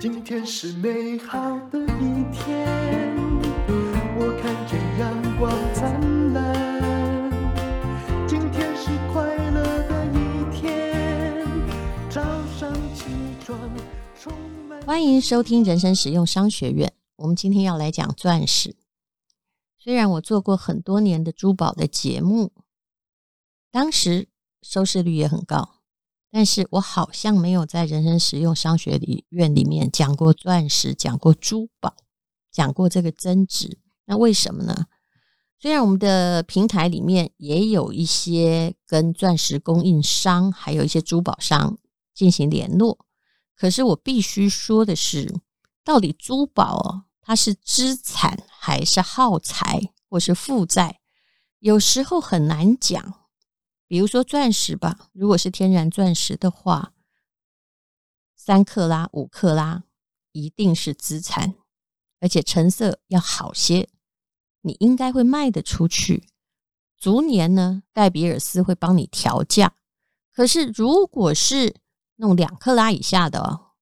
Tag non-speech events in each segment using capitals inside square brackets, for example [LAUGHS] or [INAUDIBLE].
今天是美好的一天，我看见阳光灿烂。今天是快乐的一天，早上起床充满。欢迎收听人生实用商学院。我们今天要来讲钻石。虽然我做过很多年的珠宝的节目，当时收视率也很高。但是我好像没有在人生实用商学院里面讲过钻石，讲过珠宝，讲过这个增值。那为什么呢？虽然我们的平台里面也有一些跟钻石供应商，还有一些珠宝商进行联络，可是我必须说的是，到底珠宝哦，它是资产还是耗材，或是负债，有时候很难讲。比如说钻石吧，如果是天然钻石的话，三克拉、五克拉一定是资产，而且成色要好些，你应该会卖得出去。逐年呢，戴比尔斯会帮你调价。可是如果是弄两克拉以下的哦，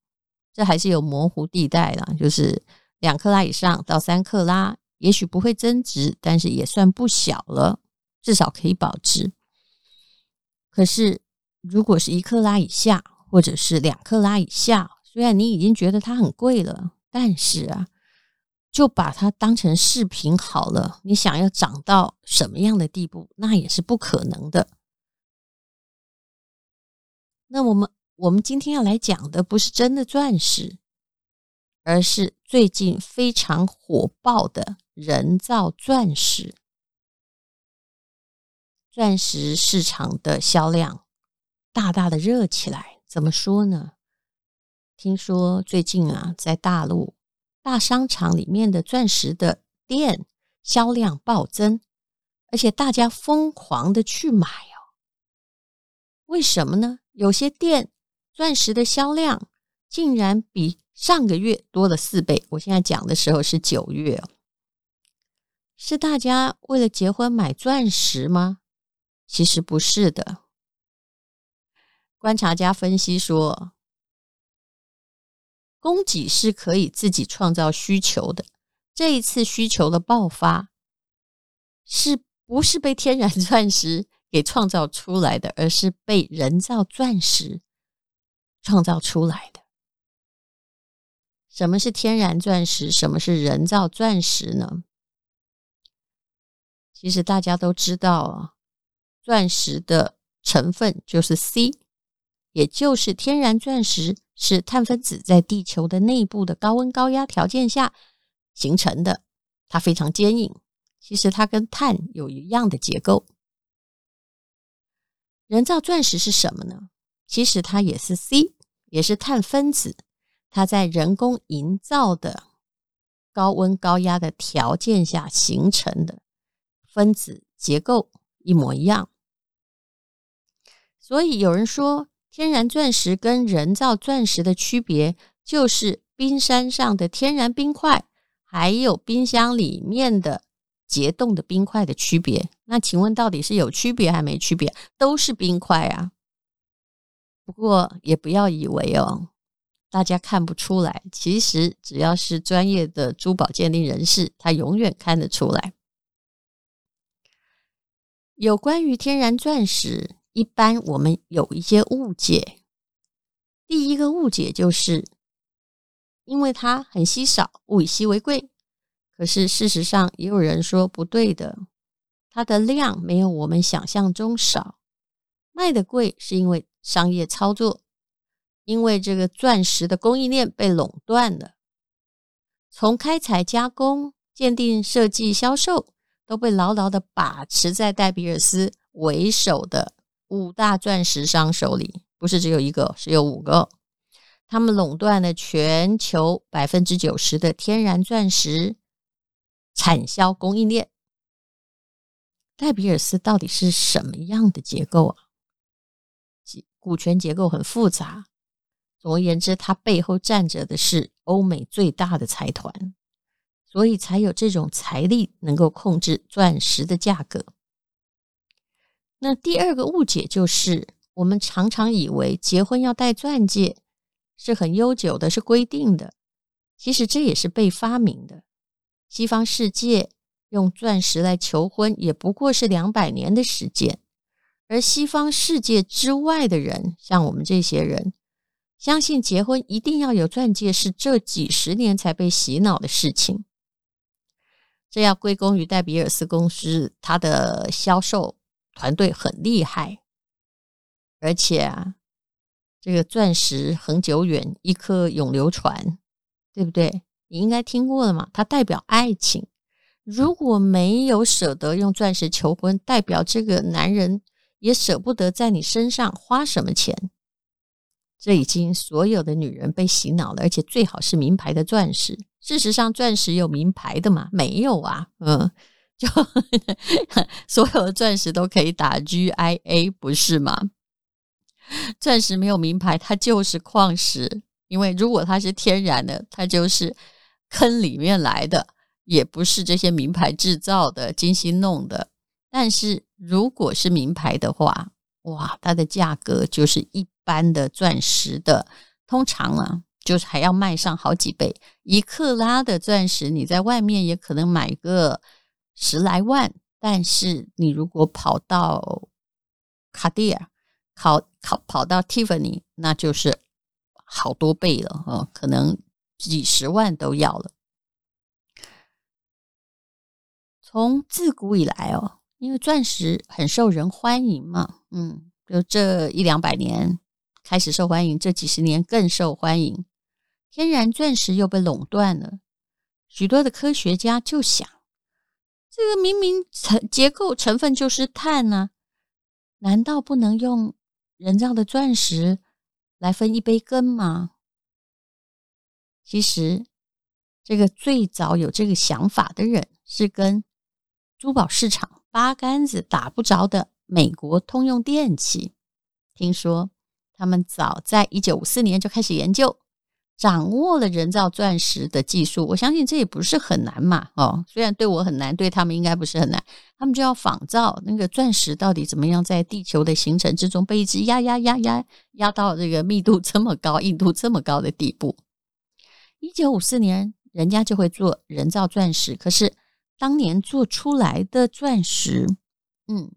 这还是有模糊地带的，就是两克拉以上到三克拉，也许不会增值，但是也算不小了，至少可以保值。可是，如果是一克拉以下，或者是两克拉以下，虽然你已经觉得它很贵了，但是啊，就把它当成饰品好了。你想要涨到什么样的地步，那也是不可能的。那我们我们今天要来讲的不是真的钻石，而是最近非常火爆的人造钻石。钻石市场的销量大大的热起来，怎么说呢？听说最近啊，在大陆大商场里面的钻石的店销量暴增，而且大家疯狂的去买哦。为什么呢？有些店钻石的销量竟然比上个月多了四倍。我现在讲的时候是九月，是大家为了结婚买钻石吗？其实不是的，观察家分析说，供给是可以自己创造需求的。这一次需求的爆发，是不是被天然 [LAUGHS] 钻石给创造出来的，而是被人造钻石创造出来的？什么是天然钻石？什么是人造钻石呢？其实大家都知道啊。钻石的成分就是 C，也就是天然钻石是碳分子在地球的内部的高温高压条件下形成的，它非常坚硬。其实它跟碳有一样的结构。人造钻石是什么呢？其实它也是 C，也是碳分子，它在人工营造的高温高压的条件下形成的，分子结构一模一样。所以有人说，天然钻石跟人造钻石的区别就是冰山上的天然冰块，还有冰箱里面的结冻的冰块的区别。那请问，到底是有区别还没区别？都是冰块啊。不过也不要以为哦，大家看不出来。其实只要是专业的珠宝鉴定人士，他永远看得出来。有关于天然钻石。一般我们有一些误解，第一个误解就是，因为它很稀少，物以稀为贵。可是事实上，也有人说不对的，它的量没有我们想象中少，卖的贵是因为商业操作，因为这个钻石的供应链被垄断了，从开采、加工、鉴定、设计、销售都被牢牢的把持在戴比尔斯为首的。五大钻石商手里，不是只有一个，是有五个。他们垄断了全球百分之九十的天然钻石产销供应链。戴比尔斯到底是什么样的结构啊？股权结构很复杂。总而言之，它背后站着的是欧美最大的财团，所以才有这种财力能够控制钻石的价格。那第二个误解就是，我们常常以为结婚要戴钻戒是很悠久的，是规定的。其实这也是被发明的。西方世界用钻石来求婚，也不过是两百年的时间。而西方世界之外的人，像我们这些人，相信结婚一定要有钻戒，是这几十年才被洗脑的事情。这要归功于戴比尔斯公司，它的销售团队很厉害，而且啊。这个钻石恒久远，一颗永流传，对不对？你应该听过了嘛？它代表爱情。如果没有舍得用钻石求婚，代表这个男人也舍不得在你身上花什么钱。这已经所有的女人被洗脑了，而且最好是名牌的钻石。事实上，钻石有名牌的吗？没有啊。嗯，就 [LAUGHS] 所有的钻石都可以打 GIA，不是吗？钻石没有名牌，它就是矿石。因为如果它是天然的，它就是坑里面来的，也不是这些名牌制造的、精心弄的。但是如果是名牌的话，哇，它的价格就是一般的钻石的，通常啊，就是还要卖上好几倍。一克拉的钻石，你在外面也可能买个十来万，但是你如果跑到卡地亚，跑跑跑到 Tiffany，那就是好多倍了哦，可能几十万都要了。从自古以来哦，因为钻石很受人欢迎嘛，嗯，就这一两百年开始受欢迎，这几十年更受欢迎。天然钻石又被垄断了，许多的科学家就想，这个明明成结构成分就是碳呢，难道不能用？人造的钻石来分一杯羹吗？其实，这个最早有这个想法的人是跟珠宝市场八竿子打不着的美国通用电器。听说他们早在一九五四年就开始研究。掌握了人造钻石的技术，我相信这也不是很难嘛。哦，虽然对我很难，对他们应该不是很难。他们就要仿造那个钻石到底怎么样在地球的形成之中被一直压压压压压到这个密度这么高、硬度这么高的地步。一九五四年，人家就会做人造钻石，可是当年做出来的钻石，嗯，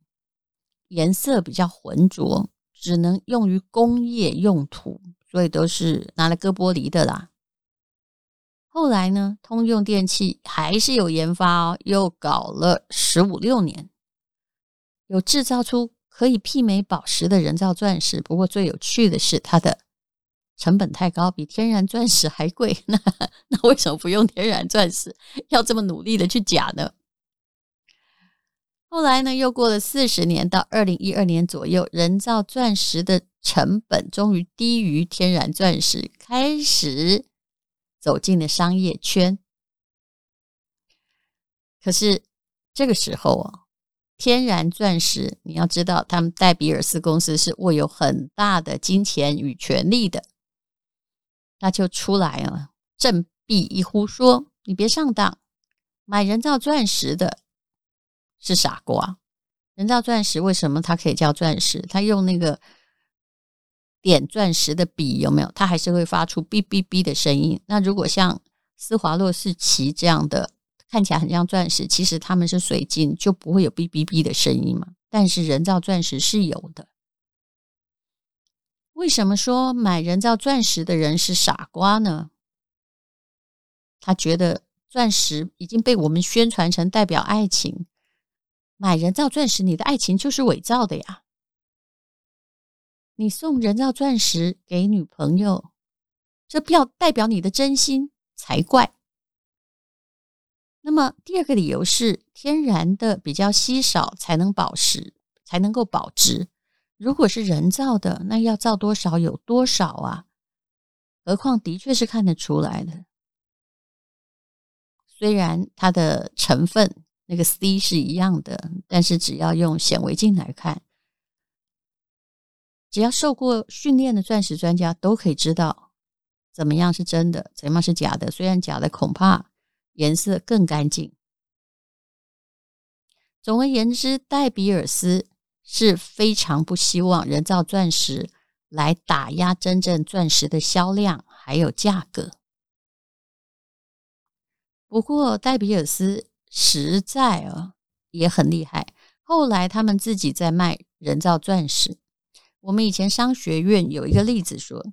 颜色比较浑浊，只能用于工业用途。所以都是拿来割玻璃的啦。后来呢，通用电气还是有研发哦，又搞了十五六年，有制造出可以媲美宝石的人造钻石。不过最有趣的是，它的成本太高，比天然钻石还贵。那 [LAUGHS] 那为什么不用天然钻石，要这么努力的去假呢？后来呢，又过了四十年，到二零一二年左右，人造钻石的成本终于低于天然钻石，开始走进了商业圈。可是这个时候啊，天然钻石，你要知道，他们戴比尔斯公司是握有很大的金钱与权力的，那就出来啊，振臂一呼说：“你别上当，买人造钻石的。”是傻瓜！人造钻石为什么它可以叫钻石？它用那个点钻石的笔有没有？它还是会发出哔哔哔的声音。那如果像施华洛世奇这样的看起来很像钻石，其实它们是水晶，就不会有哔哔哔的声音嘛。但是人造钻石是有的。为什么说买人造钻石的人是傻瓜呢？他觉得钻石已经被我们宣传成代表爱情。买人造钻石，你的爱情就是伪造的呀！你送人造钻石给女朋友，这表代表你的真心才怪。那么第二个理由是，天然的比较稀少，才能保值，才能够保值。如果是人造的，那要造多少有多少啊？何况的确是看得出来的，虽然它的成分。那个 C 是一样的，但是只要用显微镜来看，只要受过训练的钻石专家都可以知道怎么样是真的，怎么样是假的。虽然假的恐怕颜色更干净。总而言之，戴比尔斯是非常不希望人造钻石来打压真正钻石的销量还有价格。不过戴比尔斯实在啊也很厉害，后来他们自己在卖人造钻石。我们以前商学院有一个例子说，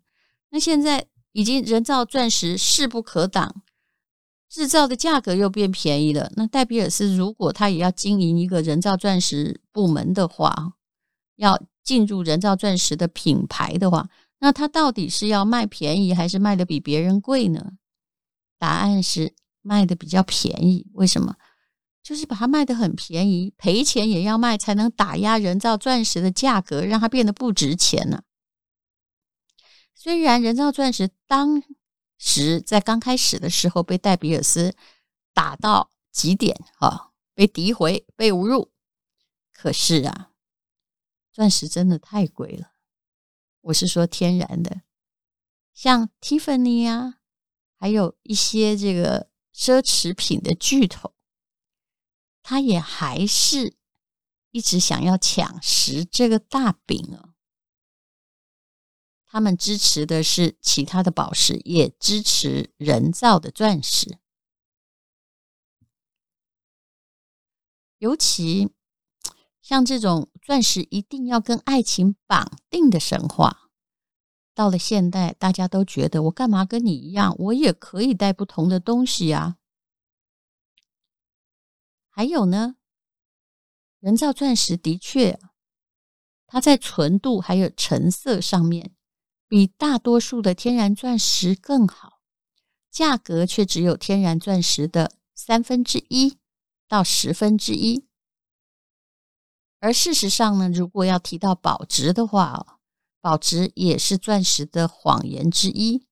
那现在已经人造钻石势不可挡，制造的价格又变便宜了。那戴比尔斯如果他也要经营一个人造钻石部门的话，要进入人造钻石的品牌的话，那他到底是要卖便宜还是卖的比别人贵呢？答案是卖的比较便宜。为什么？就是把它卖得很便宜，赔钱也要卖，才能打压人造钻石的价格，让它变得不值钱呢。虽然人造钻石当时在刚开始的时候被戴比尔斯打到极点，啊，被诋毁、被侮辱，可是啊，钻石真的太贵了。我是说天然的，像 Tiffany 啊，还有一些这个奢侈品的巨头。他也还是一直想要抢食这个大饼啊！他们支持的是其他的宝石，也支持人造的钻石。尤其像这种钻石一定要跟爱情绑定的神话，到了现代，大家都觉得我干嘛跟你一样？我也可以带不同的东西呀。还有呢，人造钻石的确，它在纯度还有成色上面，比大多数的天然钻石更好，价格却只有天然钻石的三分之一到十分之一。而事实上呢，如果要提到保值的话，保值也是钻石的谎言之一。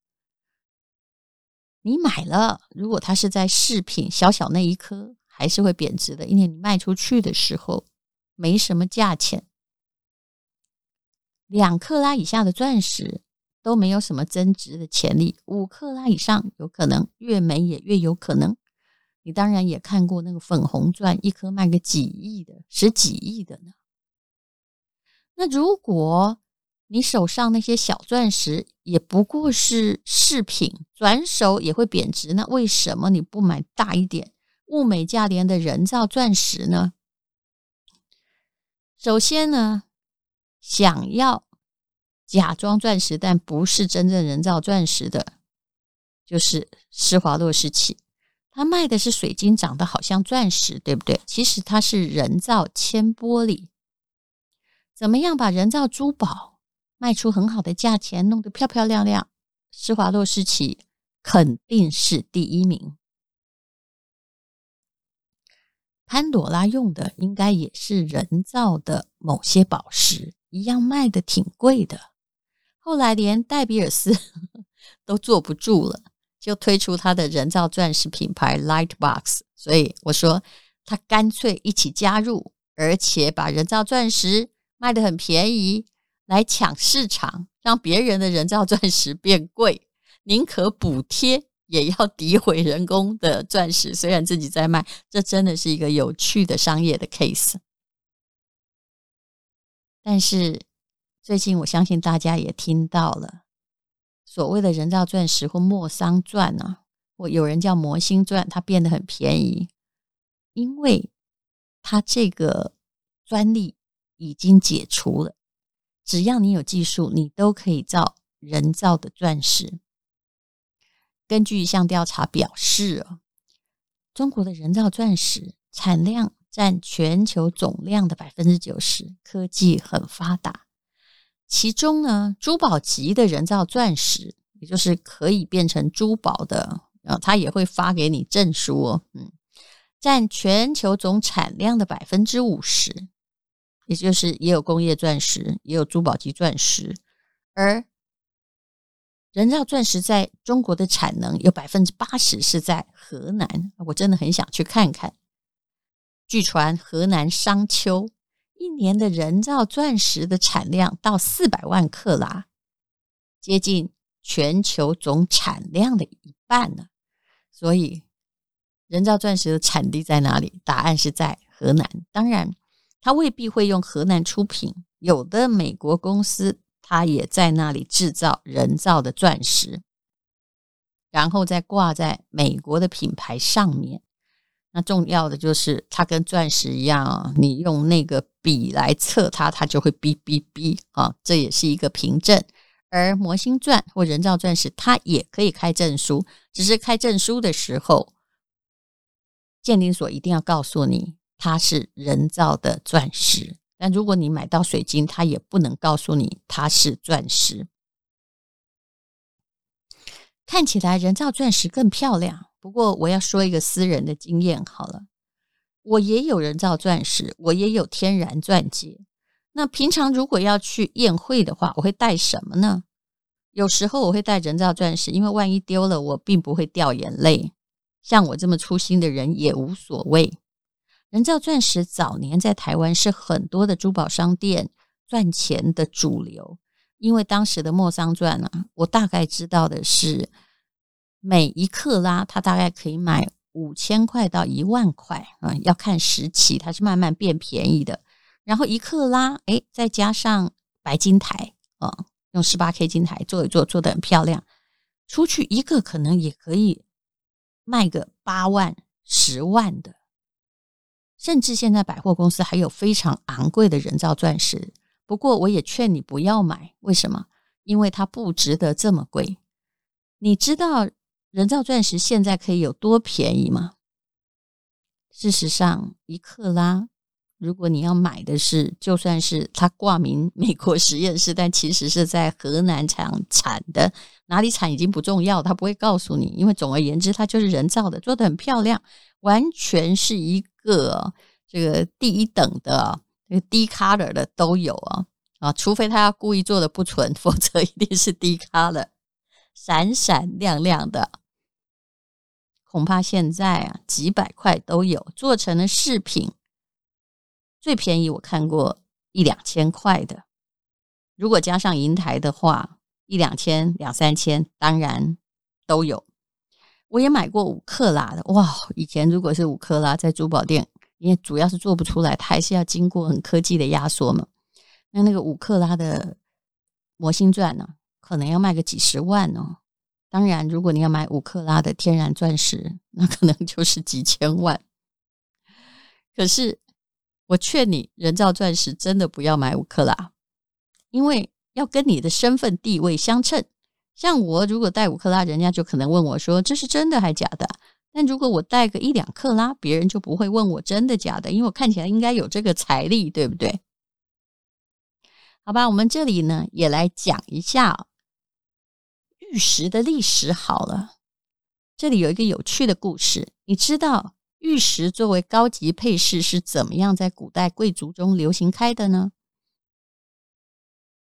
你买了，如果它是在饰品小小那一颗。还是会贬值的，因为你卖出去的时候没什么价钱。两克拉以下的钻石都没有什么增值的潜力，五克拉以上有可能，越美也越有可能。你当然也看过那个粉红钻，一颗卖个几亿的，十几亿的呢。那如果你手上那些小钻石也不过是饰品，转手也会贬值，那为什么你不买大一点？物美价廉的人造钻石呢？首先呢，想要假装钻石但不是真正人造钻石的，就是施华洛世奇，他卖的是水晶，长得好像钻石，对不对？其实它是人造铅玻璃。怎么样把人造珠宝卖出很好的价钱，弄得漂漂亮亮？施华洛世奇肯定是第一名。潘朵拉用的应该也是人造的某些宝石，一样卖的挺贵的。后来连戴比尔斯 [LAUGHS] 都坐不住了，就推出他的人造钻石品牌 Lightbox。所以我说，他干脆一起加入，而且把人造钻石卖得很便宜，来抢市场，让别人的人造钻石变贵，宁可补贴。也要诋毁人工的钻石，虽然自己在卖，这真的是一个有趣的商业的 case。但是最近我相信大家也听到了，所谓的人造钻石或莫桑钻啊，或有人叫魔星钻，它变得很便宜，因为它这个专利已经解除了，只要你有技术，你都可以造人造的钻石。根据一项调查表示，中国的人造钻石产量占全球总量的百分之九十，科技很发达。其中呢，珠宝级的人造钻石，也就是可以变成珠宝的，啊，它也会发给你证书哦，嗯，占全球总产量的百分之五十，也就是也有工业钻石，也有珠宝级钻石，而。人造钻石在中国的产能有百分之八十是在河南，我真的很想去看看。据传河南商丘一年的人造钻石的产量到四百万克拉，接近全球总产量的一半呢。所以，人造钻石的产地在哪里？答案是在河南。当然，它未必会用河南出品，有的美国公司。他也在那里制造人造的钻石，然后再挂在美国的品牌上面。那重要的就是它跟钻石一样，你用那个笔来测它，它就会哔哔哔啊，这也是一个凭证。而模芯钻或人造钻石，它也可以开证书，只是开证书的时候，鉴定所一定要告诉你它是人造的钻石。但如果你买到水晶，它也不能告诉你它是钻石。看起来人造钻石更漂亮。不过我要说一个私人的经验好了，我也有人造钻石，我也有天然钻戒。那平常如果要去宴会的话，我会带什么呢？有时候我会带人造钻石，因为万一丢了，我并不会掉眼泪。像我这么粗心的人也无所谓。人造钻石早年在台湾是很多的珠宝商店赚钱的主流，因为当时的莫桑钻啊，我大概知道的是。每一克拉，它大概可以买五千块到一万块啊，要看时期，它是慢慢变便宜的。然后一克拉，哎，再加上白金台啊，用十八 K 金台做一做，做得很漂亮，出去一个可能也可以卖个八万、十万的。甚至现在百货公司还有非常昂贵的人造钻石，不过我也劝你不要买，为什么？因为它不值得这么贵。你知道？人造钻石现在可以有多便宜吗？事实上，一克拉，如果你要买的是，就算是它挂名美国实验室，但其实是在河南产产的，哪里产已经不重要，它不会告诉你，因为总而言之，它就是人造的，做得很漂亮，完全是一个这个第一等的，这个低 color 的都有啊啊，除非他要故意做的不纯，[LAUGHS] 否则一定是低 color，闪闪亮亮的。恐怕现在啊，几百块都有，做成了饰品，最便宜我看过一两千块的。如果加上银台的话，一两千、两三千，当然都有。我也买过五克拉的，哇！以前如果是五克拉，在珠宝店，因为主要是做不出来，它还是要经过很科技的压缩嘛。那那个五克拉的魔星钻呢，可能要卖个几十万哦。当然，如果你要买五克拉的天然钻石，那可能 [LAUGHS] 就是几千万。可是，我劝你，人造钻石真的不要买五克拉，因为要跟你的身份地位相称。像我如果带五克拉，人家就可能问我说：“这是真的还假的？”但如果我带个一两克拉，别人就不会问我真的假的，因为我看起来应该有这个财力，对不对？好吧，我们这里呢也来讲一下。玉石的历史好了，这里有一个有趣的故事。你知道玉石作为高级配饰是怎么样在古代贵族中流行开的呢？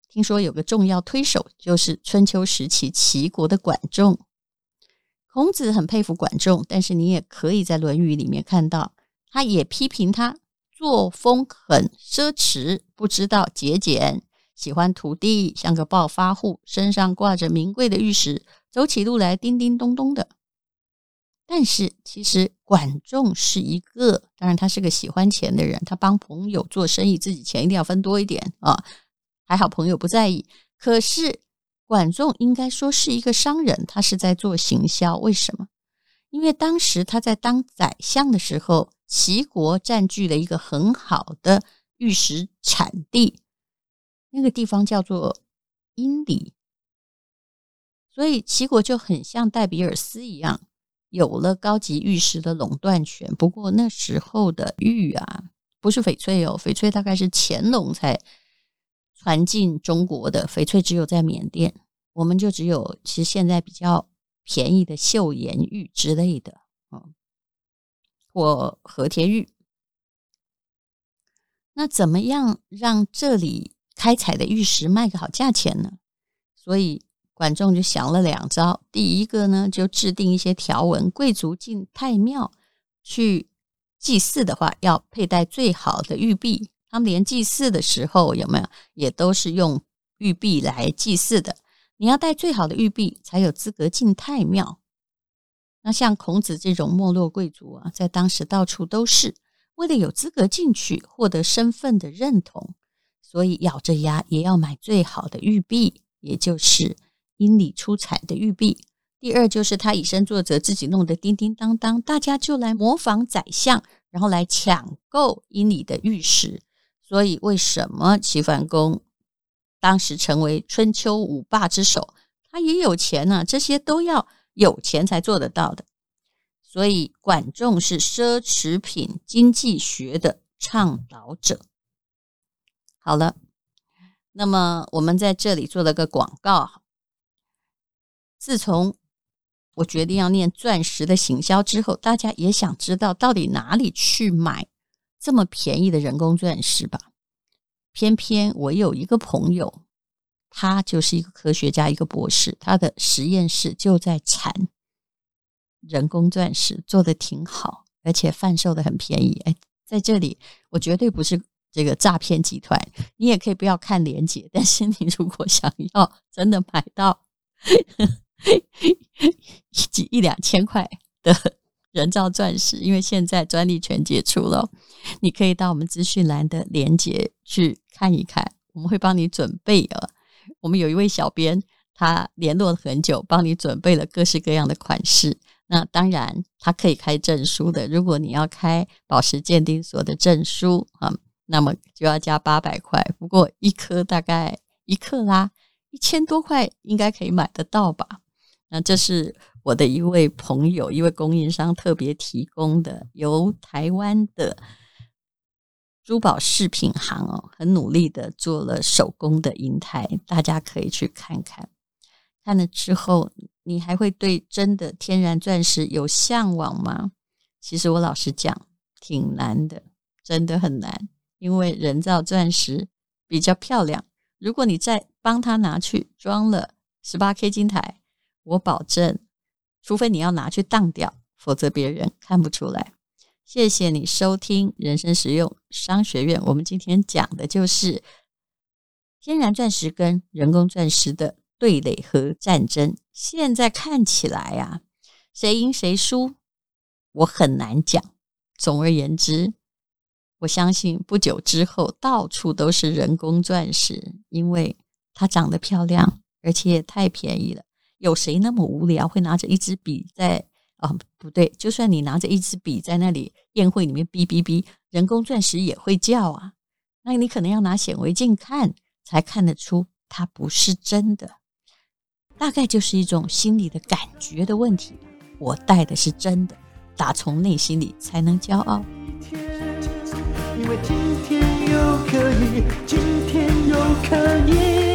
听说有个重要推手就是春秋时期齐国的管仲。孔子很佩服管仲，但是你也可以在《论语》里面看到，他也批评他作风很奢侈，不知道节俭。喜欢土地，像个暴发户，身上挂着名贵的玉石，走起路来叮叮咚咚的。但是，其实管仲是一个，当然他是个喜欢钱的人，他帮朋友做生意，自己钱一定要分多一点啊。还好朋友不在意。可是，管仲应该说是一个商人，他是在做行销。为什么？因为当时他在当宰相的时候，齐国占据了一个很好的玉石产地。那个地方叫做阴里，所以齐国就很像戴比尔斯一样，有了高级玉石的垄断权。不过那时候的玉啊，不是翡翠哦，翡翠大概是乾隆才传进中国的，翡翠只有在缅甸，我们就只有其实现在比较便宜的岫岩玉之类的，嗯，或和田玉。那怎么样让这里开采的玉石卖个好价钱呢，所以管仲就想了两招。第一个呢，就制定一些条文，贵族进太庙去祭祀的话，要佩戴最好的玉璧。他们连祭祀的时候有没有，也都是用玉璧来祭祀的。你要带最好的玉璧，才有资格进太庙。那像孔子这种没落贵族啊，在当时到处都是，为了有资格进去，获得身份的认同。所以咬着牙也要买最好的玉璧，也就是阴里出产的玉璧。第二就是他以身作则，自己弄得叮叮当当，大家就来模仿宰相，然后来抢购阴里的玉石。所以为什么齐桓公当时成为春秋五霸之首？他也有钱呢、这些都要有钱才做得到的。所以管仲是奢侈品经济学的倡导者。好了，那么我们在这里做了个广告。自从我决定要念钻石的行销之后，大家也想知道到底哪里去买这么便宜的人工钻石吧？偏偏我有一个朋友，他就是一个科学家，一个博士，他的实验室就在产人工钻石，做的挺好，而且贩售的很便宜。哎，在这里我绝对不是这个诈骗集团，你也可以不要看链接，但是你如果想要真的买到。[LAUGHS] 一几一两千块的人造钻石，因为现在专利权解除了，你可以到我们资讯栏的链接去看一看，我们会帮你准备了。我们有一位小编，他联络了很久，帮你准备了各式各样的款式。那当然，他可以开证书的。如果你要开宝石鉴定所的证书啊，那么就要加八百块。不过一颗大概一克拉一千多块，应该可以买得到吧？那这是我的一位朋友，一位供应商特别提供的，由台湾的珠宝饰品行哦，很努力的做了手工的银台，大家可以去看看。看了之后，你还会对真的天然钻石有向往吗？其实我老实讲，挺难的，真的很难，因为人造钻石比较漂亮。如果你再帮他拿去装了十八 K 金台。我保证，除非你要拿去当掉，否则别人看不出来。谢谢你收听人生实用商学院。我们今天讲的就是天然钻石跟人工钻石的对垒和战争。现在看起来呀、啊，谁赢谁输，我很难讲。总而言之，我相信不久之后到处都是人工钻石，因为它长得漂亮，而且也太便宜了。有谁那么无聊会拿着一支笔在哦，不对，就算你拿着一支笔在那里宴会里面哔哔哔，人工钻石也会叫啊。那你可能要拿显微镜看才看得出它不是真的，大概就是一种心理的感觉的问题。我戴的是真的，打从内心里才能骄傲。因为今天又可以，今天又可以。